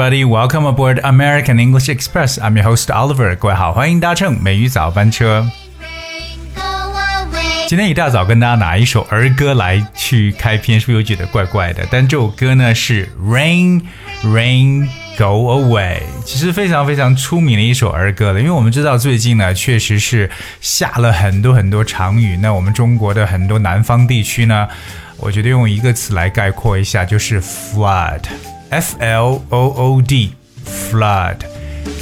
everybody. Welcome aboard American English Express. I'm your host Oliver. 各位好，欢迎搭乘美语早班车。今天一大早跟大家拿一首儿歌来去开篇，是不是又觉得怪怪的？但这首歌呢是 Rain Rain Go Away，其实非常非常出名的一首儿歌了。因为我们知道最近呢确实是下了很多很多场雨，那我们中国的很多南方地区呢，我觉得用一个词来概括一下，就是 flood。F L O O D，flood，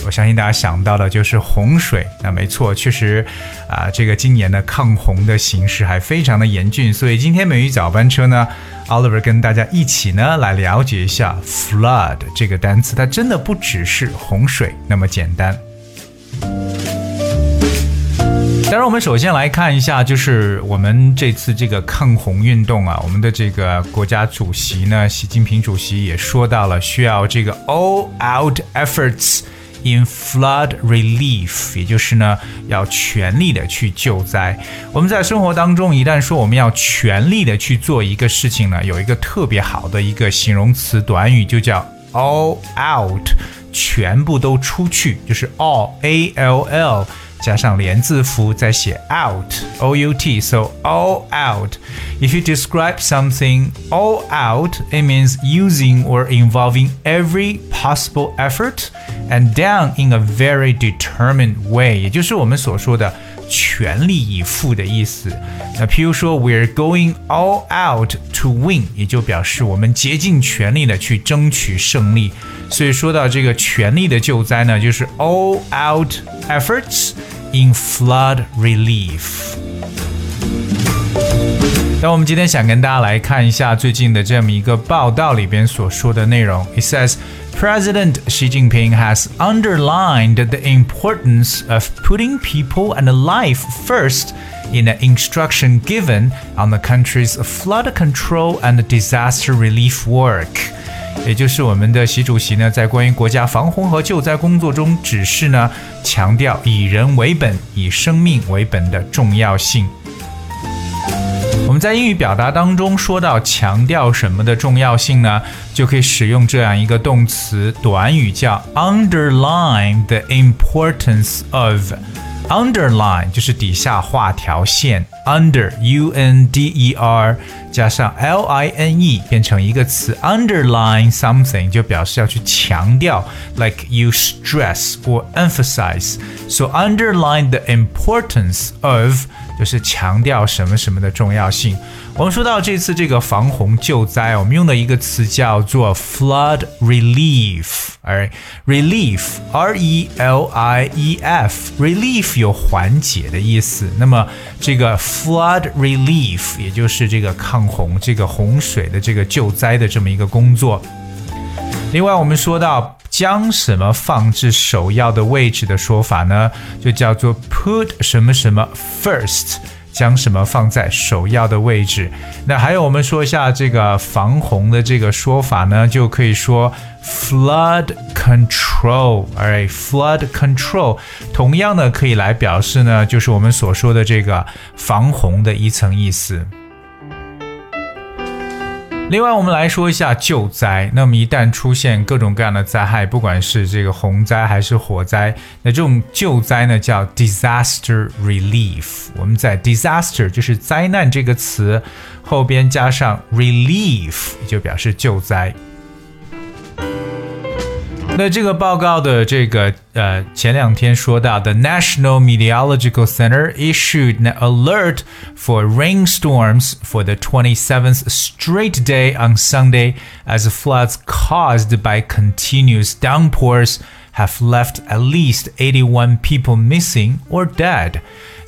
我相信大家想到的就是洪水。那没错，确实啊，这个今年的抗洪的形势还非常的严峻。所以今天美语早班车呢，Oliver 跟大家一起呢来了解一下 flood 这个单词，它真的不只是洪水那么简单。当然，我们首先来看一下，就是我们这次这个抗洪运动啊，我们的这个国家主席呢，习近平主席也说到了，需要这个 all out efforts in flood relief，也就是呢，要全力的去救灾。我们在生活当中，一旦说我们要全力的去做一个事情呢，有一个特别好的一个形容词短语，就叫 all out，全部都出去，就是 all a l l。加上连字符再写 out o u t so all out if you describe something all out it means using or involving every possible effort and done in a very determined way 也就是我们所说的 全力以赴的意思。那譬如说，We're going all out to win，也就表示我们竭尽全力的去争取胜利。所以说到这个全力的救灾呢，就是 all out efforts in flood relief。那我们今天想跟大家来看一下最近的这么一个报道里边所说的内容。It says President Xi Jinping has underlined the importance of putting people and life first in the instruction given on the country's flood control and disaster relief work. 也就是我们的习主席呢，在关于国家防洪和救灾工作中指示呢，强调以人为本、以生命为本的重要性。 在英语表达当中说到强调什么的重要性呢？就可以使用这样一个动词短语，叫 underline the importance of。underline 就是底下画条线，under u n d e r 加上 l i n e 变成一个词，underline something 就表示要去强调，like you stress or emphasize。So underline the importance of 就是强调什么什么的重要性。我们说到这次这个防洪救灾，我们用的一个词叫做 flood relief， 而 relief，r e l i e f，relief 有缓解的意思。那么这个 flood relief 也就是这个抗洪、这个洪水的这个救灾的这么一个工作。另外，我们说到。将什么放置首要的位置的说法呢？就叫做 put 什么什么 first，将什么放在首要的位置。那还有，我们说一下这个防洪的这个说法呢，就可以说 flood control。哎，flood control，同样呢可以来表示呢，就是我们所说的这个防洪的一层意思。另外，我们来说一下救灾。那么，一旦出现各种各样的灾害，不管是这个洪灾还是火灾，那这种救灾呢叫 disaster relief。我们在 disaster 就是灾难这个词后边加上 relief，就表示救灾。那这个报告的这个呃，前两天说到，the National Meteorological Center issued an alert for rainstorms for the 27th straight day on Sunday as floods caused by continuous downpours Have left at least eighty-one people missing or dead.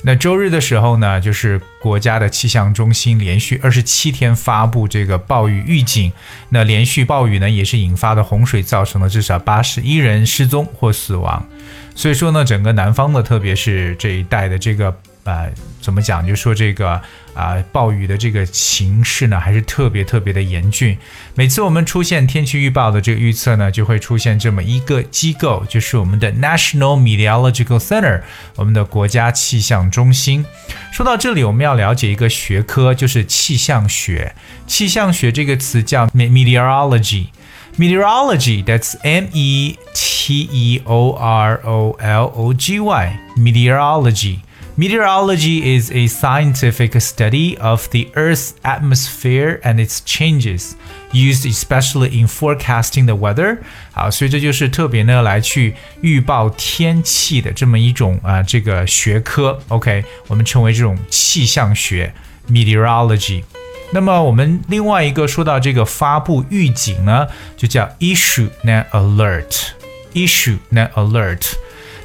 那周日的时候呢，就是国家的气象中心连续二十七天发布这个暴雨预警。那连续暴雨呢，也是引发的洪水，造成了至少八十一人失踪或死亡。所以说呢，整个南方的，特别是这一带的这个。呃，怎么讲？就说这个啊，暴雨的这个形势呢，还是特别特别的严峻。每次我们出现天气预报的这个预测呢，就会出现这么一个机构，就是我们的 National Meteorological Center，我们的国家气象中心。说到这里，我们要了解一个学科，就是气象学。气象学这个词叫 meteorology。Meteorology, that's M E T E O R O L O G Y. Meteorology. Meteorology is a scientific study of the Earth's atmosphere and its changes, used especially in forecasting the weather. 好，所以这就是特别呢来去预报天气的这么一种啊、呃、这个学科。OK，我们称为这种气象学 （meteorology）。那么我们另外一个说到这个发布预警呢，就叫 issue an alert，issue an alert。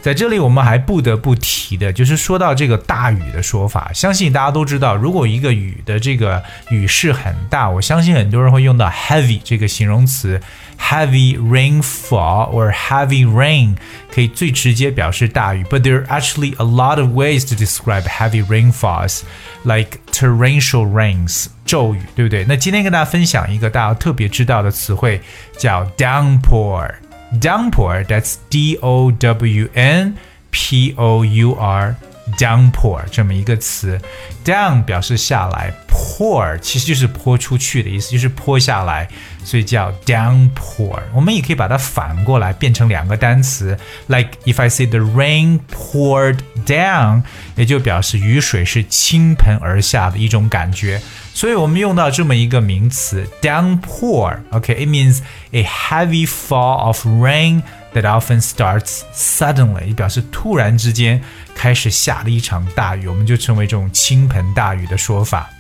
在这里，我们还不得不提的，就是说到这个大雨的说法。相信大家都知道，如果一个雨的这个雨势很大，我相信很多人会用到 heavy 这个形容词，heavy rainfall or heavy rain 可以最直接表示大雨。But there are actually a lot of ways to describe heavy rainfalls, like torrential rains，骤雨，对不对？那今天跟大家分享一个大家特别知道的词汇，叫 downpour。downpour. That's D O W N P O U R. downpour 这么一个词，down 表示下来，pour 其实就是泼出去的意思，就是泼下来，所以叫 downpour。我们也可以把它反过来变成两个单词，like if I say the rain poured down，也就表示雨水是倾盆而下的一种感觉。 所以我们用到这么一个名词 downpour，OK，it means a heavy fall of rain that often starts suddenly，表示突然之间开始下了一场大雨，我们就称为这种倾盆大雨的说法。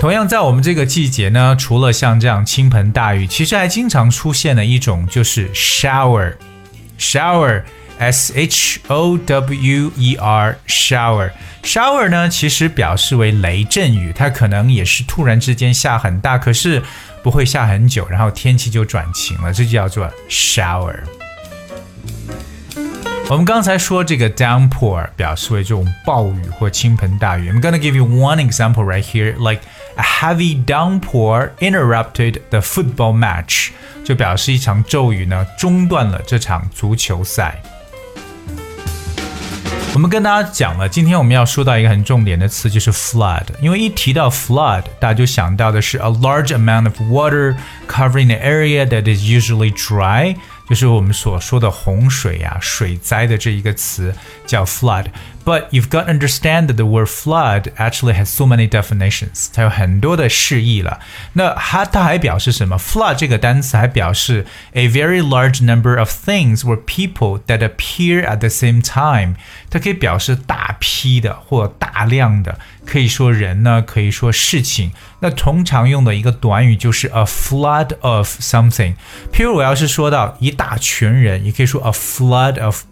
同样，在我们这个季节呢，除了像这样倾盆大雨，其实还经常出现的一种就是 shower，shower。S H O W E R shower shower 呢，其实表示为雷阵雨，它可能也是突然之间下很大，可是不会下很久，然后天气就转晴了，这就叫做 shower。我们刚才说这个 downpour 表示为这种暴雨或倾盆大雨。I'm gonna give you one example right here, like a heavy downpour interrupted the football match，就表示一场骤雨呢中断了这场足球赛。我们跟大家讲了，今天我们要说到一个很重点的词，就是 flood。因为一提到 flood，大家就想到的是 a large amount of water covering the area that is usually dry，就是我们所说的洪水呀、水灾的这一个词叫 flood。But you've got to understand that the word flood actually has so many definitions，它有很多的释义了。那它它还表示什么？flood 这个单词还表示 a very large number of things or people that appear at the same time，它可以表示大批的或大量的。可以说人呢，可以说事情。那通常用的一个短语就是 a flood of something。譬如我要是说到一大群人，也可以说 a flood of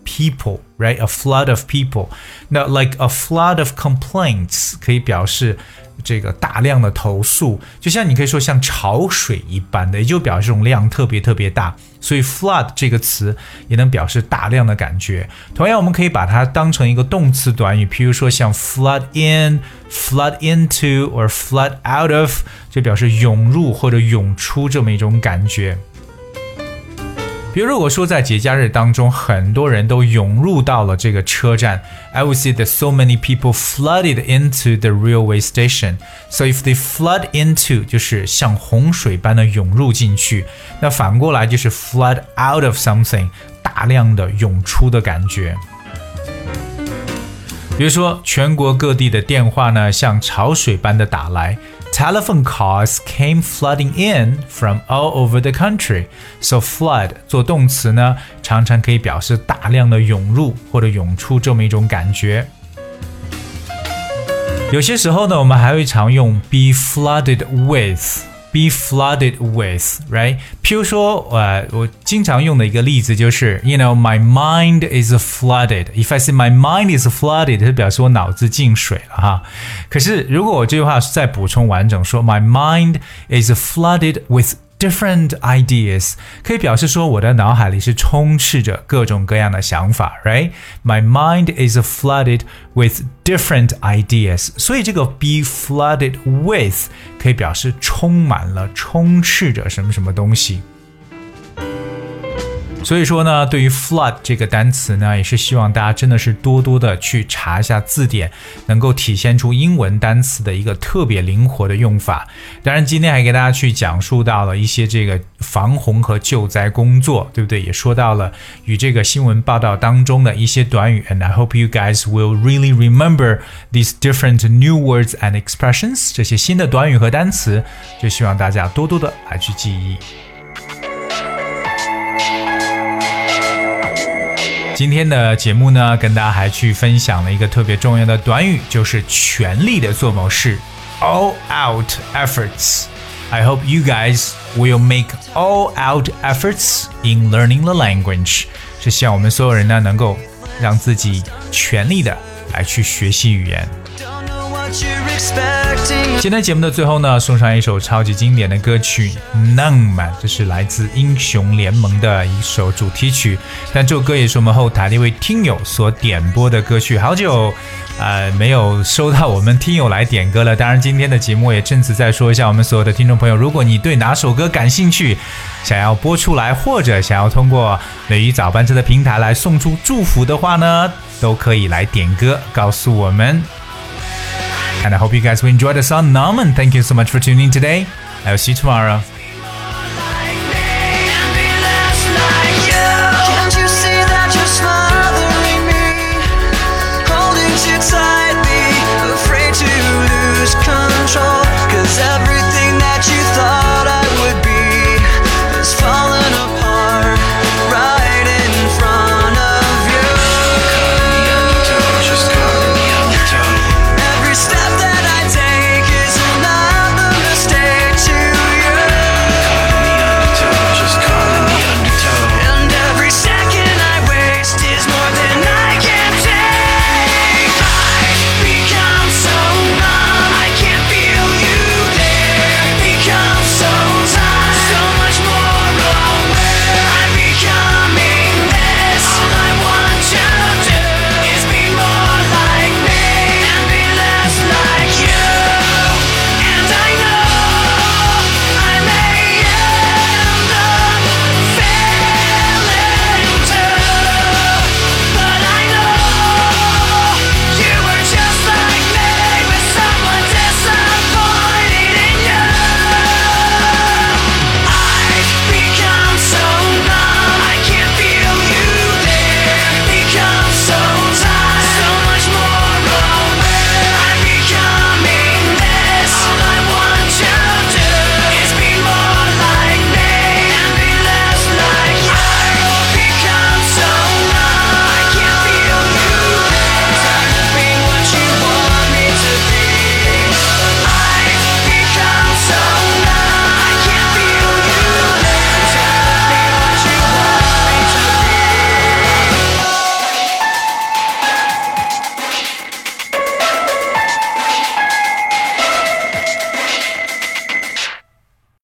Right, a flood of people。那 like a flood of complaints 可以表示。这个大量的投诉，就像你可以说像潮水一般的，也就表示这种量特别特别大。所以 flood 这个词也能表示大量的感觉。同样，我们可以把它当成一个动词短语，譬如说像 flood in、flood into or flood out of，就表示涌入或者涌出这么一种感觉。比如，如果说在节假日当中，很多人都涌入到了这个车站，I would say that so many people flooded into the railway station. So if they flood into，就是像洪水般的涌入进去。那反过来就是 flood out of something，大量的涌出的感觉。比如说，全国各地的电话呢，像潮水般的打来。Telephone calls came flooding in from all over the country. So flood 做动词呢，常常可以表示大量的涌入或者涌出这么一种感觉。有些时候呢，我们还会常用 be flooded with。be flooded with, right? 譬如说，呃，我经常用的一个例子就是，you know, my mind is flooded. If I say my mind is flooded，就表示我脑子进水了哈。可是如果我这句话再补充完整说，my mind is flooded with different ideas 可以表示说我的脑海里是充斥着各种各样的想法，right? My mind is flooded with different ideas。所以这个 be flooded with 可以表示充满了、充斥着什么什么东西。所以说呢，对于 flood 这个单词呢，也是希望大家真的是多多的去查一下字典，能够体现出英文单词的一个特别灵活的用法。当然，今天还给大家去讲述到了一些这个防洪和救灾工作，对不对？也说到了与这个新闻报道当中的一些短语。And I hope you guys will really remember these different new words and expressions，这些新的短语和单词，就希望大家多多的来去记忆。今天的节目呢，跟大家还去分享了一个特别重要的短语，就是全力的做某事，all out efforts。I hope you guys will make all out efforts in learning the language。是希望我们所有人呢，能够让自己全力的来去学习语言。Don't know what you're 今天节目的最后呢，送上一首超级经典的歌曲《浪漫》，这是来自《英雄联盟》的一首主题曲。但这首歌也是我们后台的一位听友所点播的歌曲。好久，呃，没有收到我们听友来点歌了。当然，今天的节目也正此再说一下，我们所有的听众朋友，如果你对哪首歌感兴趣，想要播出来，或者想要通过雷雨早班车的平台来送出祝福的话呢，都可以来点歌，告诉我们。And I hope you guys will enjoy the song Namen. Thank you so much for tuning in today. I'll see you tomorrow.